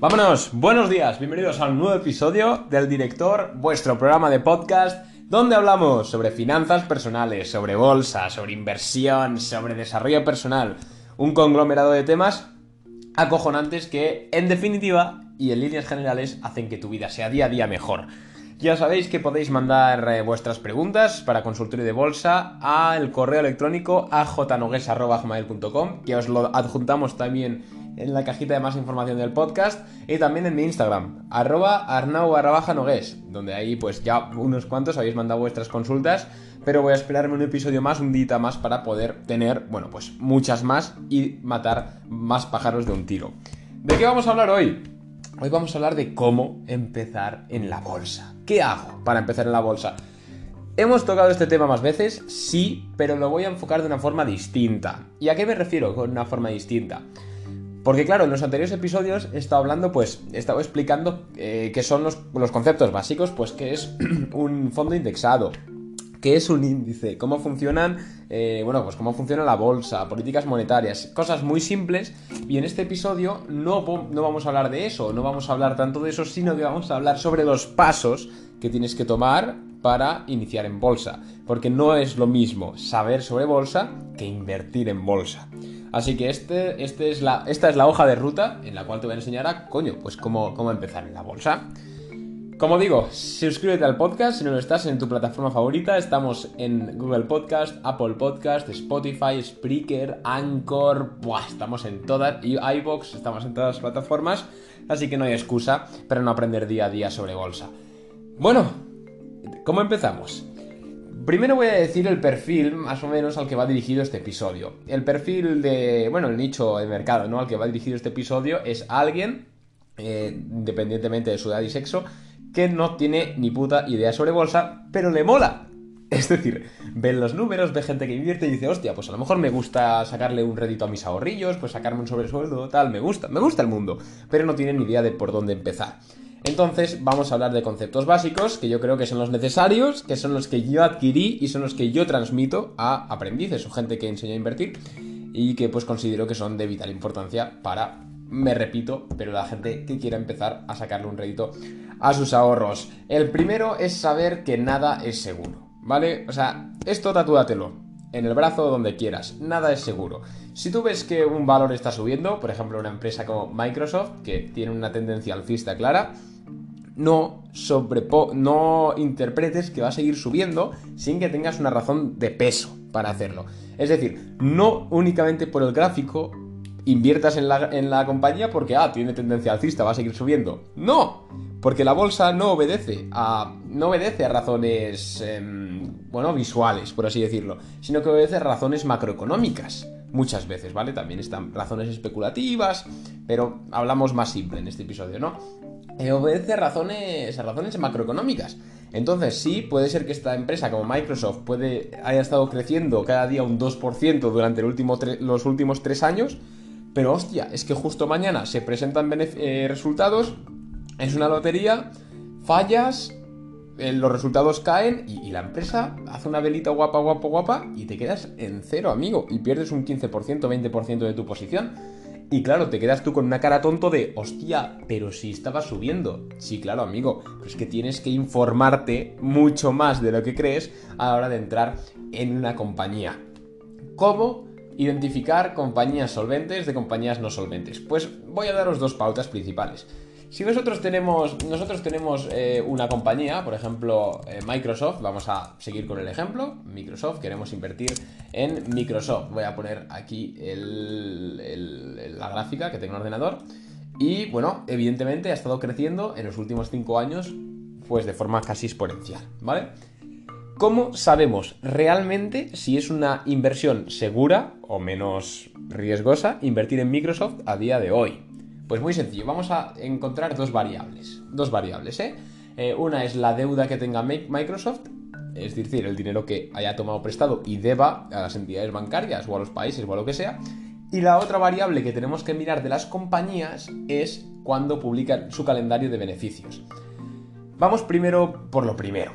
Vámonos, buenos días, bienvenidos a un nuevo episodio del Director, vuestro programa de podcast, donde hablamos sobre finanzas personales, sobre bolsa, sobre inversión, sobre desarrollo personal, un conglomerado de temas acojonantes que, en definitiva y en líneas generales, hacen que tu vida sea día a día mejor. Ya sabéis que podéis mandar eh, vuestras preguntas para consultorio de bolsa al correo electrónico a jnogues.com, que os lo adjuntamos también en la cajita de más información del podcast y también en mi Instagram, arroba arnau donde ahí pues ya unos cuantos habéis mandado vuestras consultas, pero voy a esperarme un episodio más, un día más para poder tener, bueno, pues muchas más y matar más pájaros de un tiro. ¿De qué vamos a hablar hoy? Hoy vamos a hablar de cómo empezar en la bolsa. ¿Qué hago para empezar en la bolsa? Hemos tocado este tema más veces, sí, pero lo voy a enfocar de una forma distinta. ¿Y a qué me refiero con una forma distinta? Porque claro, en los anteriores episodios he estado hablando, pues, he estado explicando eh, qué son los, conceptos básicos, pues que es un fondo indexado, qué es un índice, cómo funcionan, eh, bueno, pues cómo funciona la bolsa, políticas monetarias, cosas muy simples. Y en este episodio no, no vamos a hablar de eso, no vamos a hablar tanto de eso, sino que vamos a hablar sobre los pasos que tienes que tomar para iniciar en bolsa. Porque no es lo mismo saber sobre bolsa que invertir en bolsa. Así que este, este esta es la hoja de ruta en la cual te voy a enseñar a, coño, pues cómo, cómo empezar en la bolsa. Como digo, suscríbete al podcast si no lo estás en tu plataforma favorita. Estamos en Google Podcast, Apple Podcast, Spotify, Spreaker, Anchor. Buah, estamos en todas. Y iBox, estamos en todas las plataformas. Así que no hay excusa para no aprender día a día sobre bolsa. Bueno, ¿cómo empezamos? Primero voy a decir el perfil más o menos al que va dirigido este episodio. El perfil de, bueno, el nicho de mercado, ¿no? Al que va dirigido este episodio es alguien, eh, independientemente de su edad y sexo, que no tiene ni puta idea sobre bolsa, pero le mola. Es decir, ve los números, ve gente que invierte y dice, hostia, pues a lo mejor me gusta sacarle un rédito a mis ahorrillos, pues sacarme un sobresueldo, tal, me gusta, me gusta el mundo, pero no tiene ni idea de por dónde empezar. Entonces vamos a hablar de conceptos básicos que yo creo que son los necesarios, que son los que yo adquirí y son los que yo transmito a aprendices o gente que enseña a invertir y que pues considero que son de vital importancia para me repito, pero la gente que quiera empezar a sacarle un rédito a sus ahorros. El primero es saber que nada es seguro, ¿vale? O sea, esto tatúatelo en el brazo donde quieras, nada es seguro. Si tú ves que un valor está subiendo, por ejemplo una empresa como Microsoft, que tiene una tendencia alcista clara, no, sobrepo no interpretes que va a seguir subiendo sin que tengas una razón de peso para hacerlo. Es decir, no únicamente por el gráfico inviertas en la, compañía porque, ah, tiene tendencia alcista, va a seguir subiendo. No, porque la bolsa no obedece a, no obedece a razones, em, bueno, visuales, por así decirlo, sino que obedece a razones macroeconómicas. Muchas veces, ¿vale? También están razones especulativas, pero hablamos más simple en este episodio, ¿no? Eh, obedece a razones, a razones macroeconómicas. Entonces, sí, puede ser que esta empresa como Microsoft puede, haya estado creciendo cada día un 2% durante los últimos tres años, pero hostia, es que justo mañana se presentan eh, resultados, es una lotería, fallas, eh, los resultados caen y, la empresa hace una velita guapa, guapa, guapa y te quedas en cero, amigo, y pierdes un 15%, 20% de tu posición. Y claro, te quedas tú con una cara tonto de, hostia, pero si estaba subiendo. Sí, claro, amigo, pero es que tienes que informarte mucho más de lo que crees a la hora de entrar en una compañía. ¿Cómo? Identificar compañías solventes de compañías no solventes. Pues voy a daros dos pautas principales. Si nosotros tenemos, nosotros tenemos eh, una compañía, por ejemplo eh, Microsoft, vamos a seguir con el ejemplo, Microsoft, queremos invertir en Microsoft. Voy a poner aquí la gráfica que tengo en el ordenador. Y bueno, evidentemente ha estado creciendo en los últimos 5 años, pues de forma casi exponencial, ¿vale? ¿Cómo sabemos realmente si es una inversión segura o menos riesgosa invertir en Microsoft a día de hoy? Pues muy sencillo, vamos a encontrar dos variables. Dos variables, ¿eh? eh una es la deuda que tenga Microsoft, es decir, el dinero que haya tomado prestado y deba a las entidades bancarias o a los países o a lo que sea. Y la otra variable que tenemos que mirar de las compañías es cuando publican su calendario de beneficios. Vamos primero por lo primero.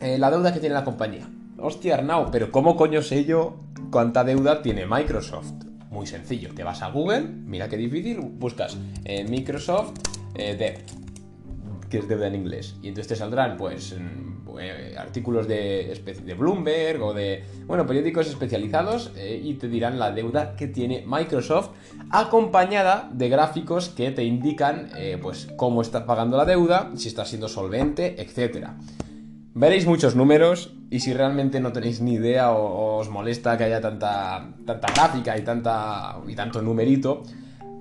Eh, la deuda que tiene la compañía. Hostia, Arnau, pero ¿cómo coño sé yo cuánta deuda tiene Microsoft? Muy sencillo, te vas a Google, mira qué difícil, buscas eh, Microsoft eh, Debt, que es deuda en inglés, y entonces te saldrán pues eh, artículos de, de Bloomberg o de, bueno, periódicos especializados y te dirán la deuda que tiene Microsoft acompañada de gráficos que te indican pues cómo estás pagando la deuda, si está siendo solvente, etcétera. Veréis muchos números y si realmente no tenéis ni idea o, os molesta que haya tanta, tanta gráfica y, tanta, y tanto numerito,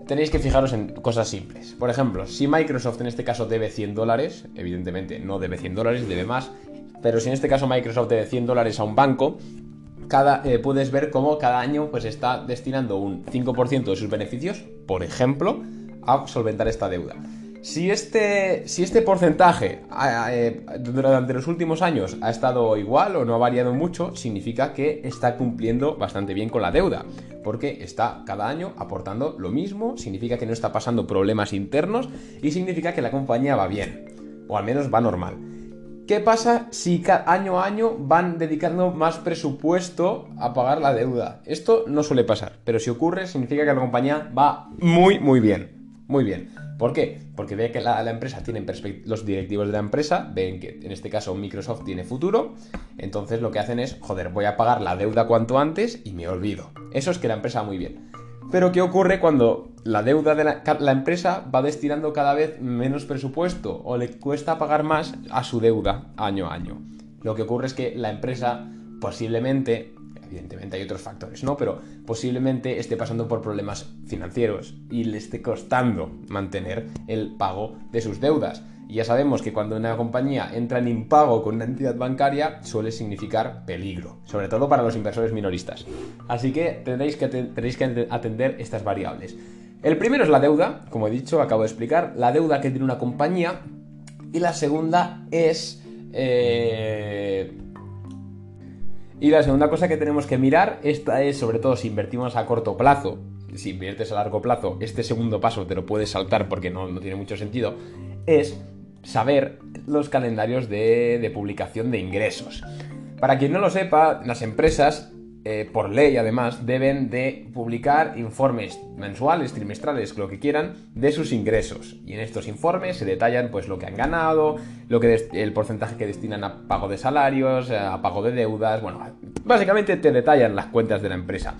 tenéis que fijaros en cosas simples. Por ejemplo, si Microsoft en este caso debe 100 dólares, evidentemente no debe 100 dólares, debe más, pero si en este caso Microsoft debe 100 dólares a un banco, eh, puedes ver cómo cada año pues, está destinando un 5% de sus beneficios, por ejemplo, a solventar esta deuda. Si este, si este porcentaje eh, durante los últimos años ha estado igual o no ha variado mucho, significa que está cumpliendo bastante bien con la deuda, porque está cada año aportando lo mismo, significa que no está pasando problemas internos y significa que la compañía va bien, o al menos va normal. ¿Qué pasa si año a año van dedicando más presupuesto a pagar la deuda? Esto no suele pasar, pero si ocurre significa que la compañía va muy muy bien. Muy bien. ¿Por qué? Porque ve que la, empresa tiene los directivos de la empresa ven que en este caso Microsoft tiene futuro, entonces lo que hacen es, joder, voy a pagar la deuda cuanto antes y me olvido. Eso es que la empresa muy bien. Pero ¿qué ocurre cuando la deuda de la, la, empresa va destinando cada vez menos presupuesto o le cuesta pagar más a su deuda año a año? Lo que ocurre es que la empresa posiblemente evidentemente hay otros factores, ¿no? Pero posiblemente esté pasando por problemas financieros y le esté costando mantener el pago de sus deudas. Y ya sabemos que cuando una compañía entra en impago con una entidad bancaria suele significar peligro, sobre todo para los inversores minoristas. Así que tendréis que, tendréis que atender estas variables. El primero es la deuda, como he dicho, acabo de explicar, la deuda que tiene una compañía. Y la segunda es... Eh, y la segunda cosa que tenemos que mirar, esta es sobre todo si invertimos a corto plazo, si inviertes a largo plazo, este segundo paso te lo puedes saltar porque no, tiene mucho sentido, es saber los calendarios de, de publicación de ingresos. Para quien no lo sepa, las empresas eh, por ley además, deben de publicar informes mensuales, trimestrales, lo que quieran, de sus ingresos. Y en estos informes se detallan pues lo que han ganado, lo que el porcentaje que destinan a pago de salarios, a pago de deudas, bueno, básicamente te detallan las cuentas de la empresa.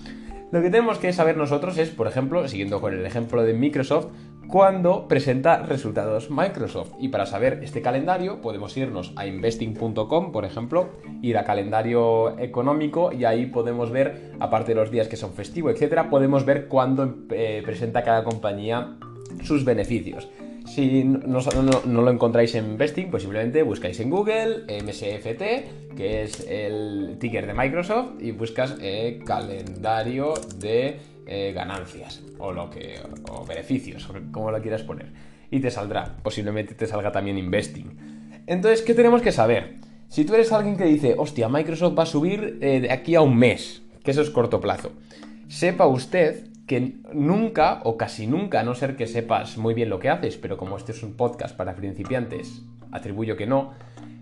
Lo que tenemos que saber nosotros es, por ejemplo, siguiendo con el ejemplo de Microsoft, cuando presenta resultados Microsoft. Y para saber este calendario podemos irnos a investing.com, por ejemplo, ir a calendario económico y ahí podemos ver, aparte de los días que son festivos, etcétera, podemos ver cuándo eh, presenta cada compañía sus beneficios. Si no, lo encontráis en Investing, pues simplemente buscáis en Google MSFT, que es el ticker de Microsoft, y buscas eh, calendario de eh, ganancias o lo que o beneficios, como lo quieras poner. Y te saldrá, posiblemente te salga también Investing. Entonces, ¿qué tenemos que saber? Si tú eres alguien que dice, hostia, Microsoft va a subir eh, de aquí a un mes, que eso es corto plazo, sepa usted que nunca o casi nunca, a no ser que sepas muy bien lo que haces, pero como este es un podcast para principiantes, atribuyo que no,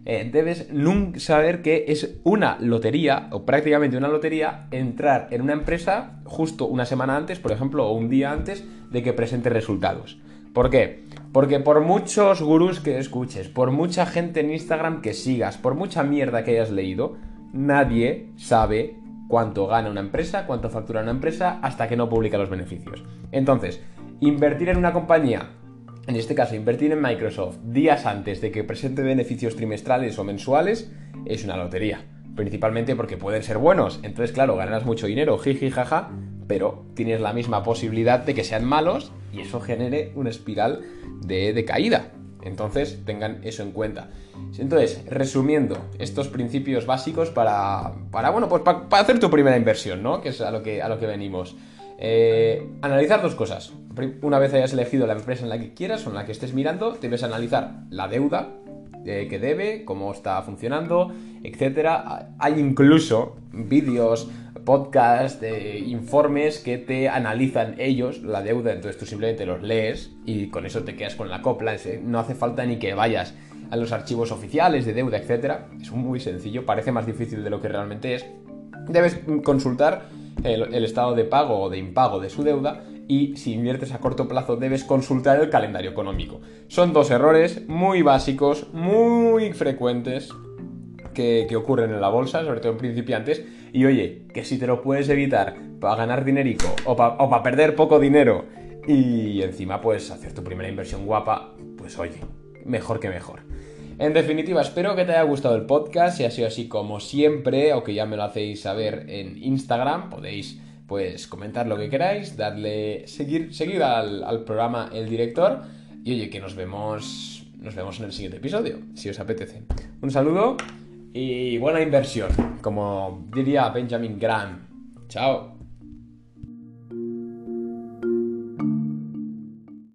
eh, debes nunca saber que es una lotería, o prácticamente una lotería, entrar en una empresa justo una semana antes, por ejemplo, o un día antes de que presente resultados. ¿Por qué? Porque por muchos gurús que escuches, por mucha gente en Instagram que sigas, por mucha mierda que hayas leído, nadie sabe cuánto gana una empresa, cuánto factura una empresa, hasta que no publica los beneficios. Entonces, invertir en una compañía, en este caso invertir en Microsoft días antes de que presente beneficios trimestrales o mensuales, es una lotería. Principalmente porque pueden ser buenos. Entonces, claro, ganarás mucho dinero, jiji, jaja, pero tienes la misma posibilidad de que sean malos y eso genere una espiral de, caída. Entonces, tengan eso en cuenta. Entonces, resumiendo, estos principios básicos para, para bueno, pues para, hacer tu primera inversión, ¿no? Que es a lo que, a lo que venimos. Eh, analizar dos cosas. Una vez hayas elegido la empresa en la que quieras o en la que estés mirando, debes analizar la deuda eh, que debe, cómo está funcionando, etc. Hay incluso vídeos, podcasts, informes que te analizan ellos la deuda, entonces tú simplemente los lees y con eso te quedas con la copla. No hace falta ni que vayas a los archivos oficiales de deuda, etc. Es muy sencillo, parece más difícil de lo que realmente es. Debes consultar el, estado de pago o de impago de su deuda y si inviertes a corto plazo debes consultar el calendario económico. Son dos errores muy básicos, muy frecuentes que, ocurren en la bolsa, sobre todo en principiantes, y oye, que si te lo puedes evitar para ganar dinerico o para perder poco dinero y encima pues hacer tu primera inversión guapa, pues oye, mejor que mejor. En definitiva, espero que te haya gustado el podcast, si ha sido así como siempre, o que ya me lo hacéis saber en Instagram, podéis pues comentar lo que queráis, darle, seguir, al, al programa El Director, y oye, que nos vemos, nos vemos en el siguiente episodio, si os apetece. Un saludo y buena inversión, como diría Benjamin Graham. Chao.